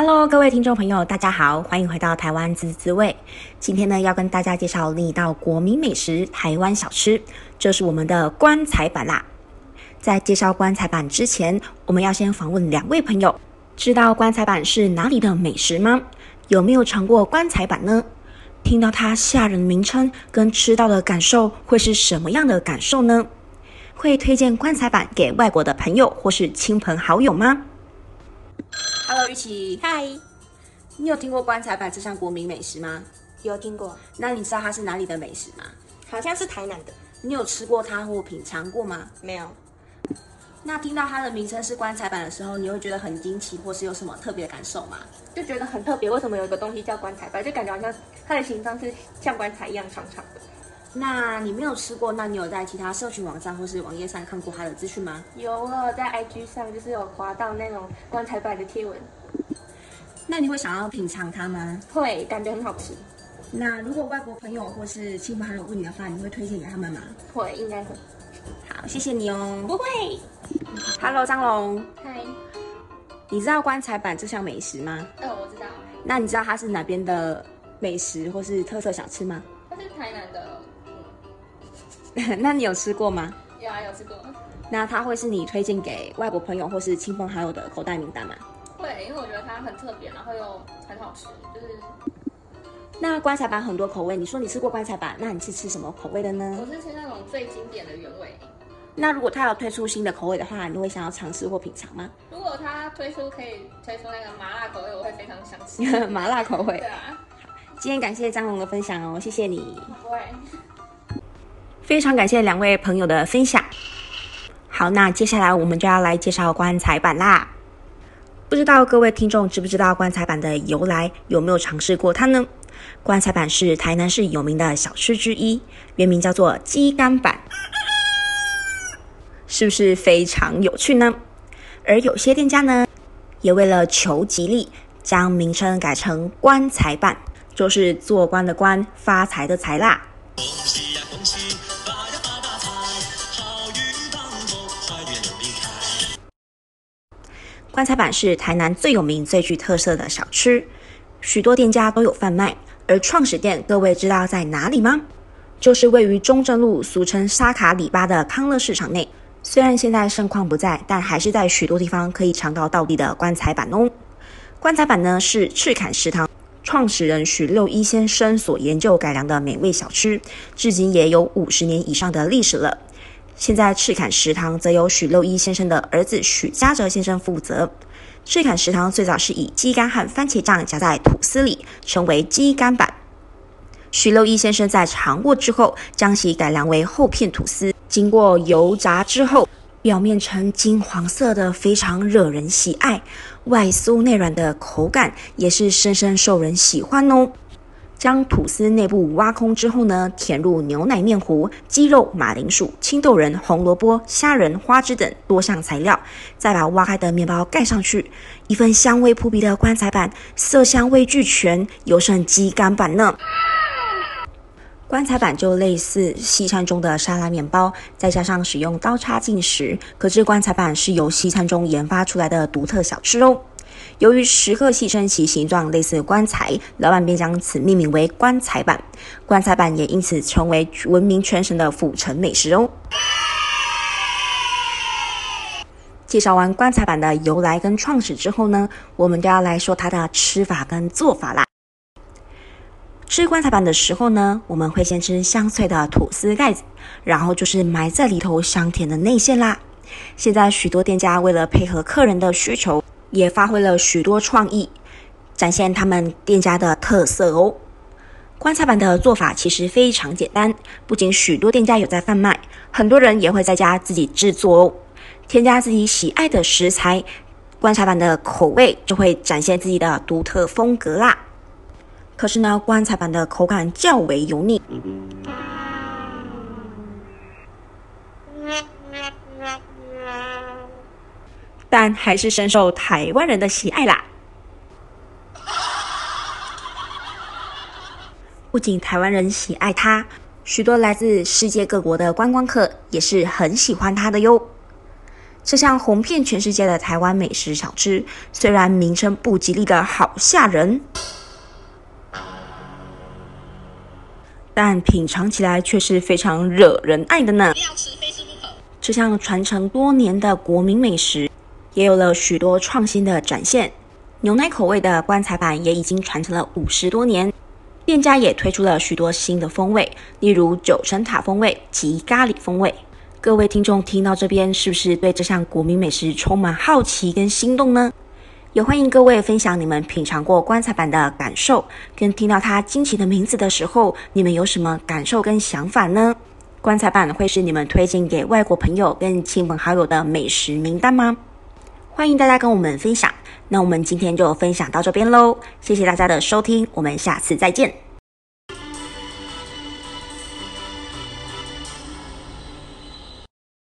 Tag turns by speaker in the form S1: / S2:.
S1: Hello，各位听众朋友，大家好，欢迎回到台湾滋滋味。今天呢，要跟大家介绍另一道国民美食——台湾小吃，这是我们的棺材板啦。在介绍棺材板之前，我们要先访问两位朋友，知道棺材板是哪里的美食吗？有没有尝过棺材板呢？听到它吓人的名称，跟吃到的感受会是什么样的感受呢？会推荐棺材板给外国的朋友或是亲朋好友吗？Hello，玉琪，
S2: 嗨，
S1: 你有听过棺材板这项国民美食吗？
S2: 有听过，
S1: 那你知道它是哪里的美食吗？
S2: 好像是台南的，
S1: 你有吃过它或品尝过吗？
S2: 没有。
S1: 那听到它的名称是棺材板的时候，你会觉得很惊奇，或是有什么特别的感受吗？
S2: 就觉得很特别，为什么有一个东西叫棺材板？就感觉好像它的形状是像棺材一样长长的。
S1: 那你没有吃过，那你有在其他社群网站或是网页上看过它的资讯吗？
S2: 有，我有在 IG 上就是有滑到那种棺材板的贴文。
S1: 那你会想要品尝它吗？
S2: 会，感觉很好吃。
S1: 那如果外国朋友或是亲朋好友问你的话，你会推荐给他们吗？
S2: 会，应该会。
S1: 好，谢谢你哦。
S2: 不会。
S1: Hello，张龙。
S2: 嗨。
S1: 你知道棺材板这项美食吗？
S2: 哦，我知道。
S1: 那你知道它是哪边的美食或是特色小吃吗？
S2: 它是台南的。
S1: 那你有吃过吗？
S2: 有啊，有吃过。
S1: 那它会是你推荐给外国朋友或是亲朋好友的口袋名单吗？
S2: 会，因为我觉得它很特别，然后又很好吃，就是。
S1: 那棺材板很多口味，你说你吃过棺材板，那你是吃什么口味的呢？
S2: 我是吃那种最经典的原味。
S1: 那如果它要推出新的口味的话，你会想要尝试或品尝吗？
S2: 如果它推出可以推出那个麻辣口味，我会非常想吃。
S1: 麻辣口味。
S2: 对啊。
S1: 今天感谢张龙的分享哦，谢谢你。
S2: 不会。
S1: 非常感谢两位朋友的分享。好，那接下来我们就要来介绍棺材板啦。不知道各位听众知不知道棺材板的由来，有没有尝试过它呢？棺材板是台南市有名的小吃之一，原名叫做鸡肝板。是不是非常有趣呢？而有些店家呢，也为了求吉利，将名称改成棺材板，就是做官的官，发财的财啦。棺材板是台南最有名、最具特色的小吃，许多店家都有贩卖。而创始店，各位知道在哪里吗？就是位于中正路，俗称沙卡里巴的康乐市场内。虽然现在盛况不在，但还是在许多地方可以尝到道地的棺材板哦。棺材板呢是赤坎食堂创始人许六一先生所研究改良的美味小吃，至今也有五十年以上的历史了。现在赤坎食堂则由许六一先生的儿子许家哲先生负责。赤坎食堂最早是以鸡肝和番茄酱夹在吐司里，称为鸡肝版。许六一先生在尝过之后，将其改良为厚片吐司。经过油炸之后，表面呈金黄色的，非常惹人喜爱。外酥内软的口感也是深深受人喜欢哦。将吐司内部挖空之后呢，填入牛奶面糊、鸡肉、马铃薯、青豆仁、红萝卜、虾仁、花枝等多项材料，再把挖开的面包盖上去，一份香味扑鼻的棺材板，色香味俱全，尤胜鸡肝板呢。棺材板就类似西餐中的沙拉面包，再加上使用刀叉进食，可知棺材板是由西餐中研发出来的独特小吃哦。由于食客戏称其形状类似棺材，老板便将此命名为棺材板。棺材板也因此成为闻名全省的府城美食哦。介绍完棺材板的由来跟创始之后呢，我们就要来说它的吃法跟做法啦。吃棺材板的时候呢，我们会先吃香脆的吐司盖子，然后就是埋在里头香甜的内馅啦。现在许多店家为了配合客人的需求，也发挥了许多创意，展现他们店家的特色哦。棺材板的做法其实非常简单，不仅许多店家有在贩卖，很多人也会在家自己制作哦。添加自己喜爱的食材，棺材板的口味就会展现自己的独特风格啦。可是呢，棺材板的口感较为油腻，但还是深受台湾人的喜爱啦。不仅台湾人喜爱它，许多来自世界各国的观光客也是很喜欢它的哟。这项红遍全世界的台湾美食小吃，虽然名称不吉利的好吓人，但品尝起来却是非常惹人爱的呢。这项传承多年的国民美食，也有了许多创新的展现。牛奶口味的棺材板也已经传承了五十多年，店家也推出了许多新的风味，例如九层塔风味及咖喱风味。各位听众听到这边，是不是对这项国民美食充满好奇跟心动呢？也欢迎各位分享你们品尝过棺材板的感受，跟听到它惊奇的名字的时候，你们有什么感受跟想法呢？棺材板会是你们推荐给外国朋友跟亲朋好友的美食名单吗？欢迎大家跟我们分享。那我们今天就分享到这边喽，谢谢大家的收听，我们下次再见。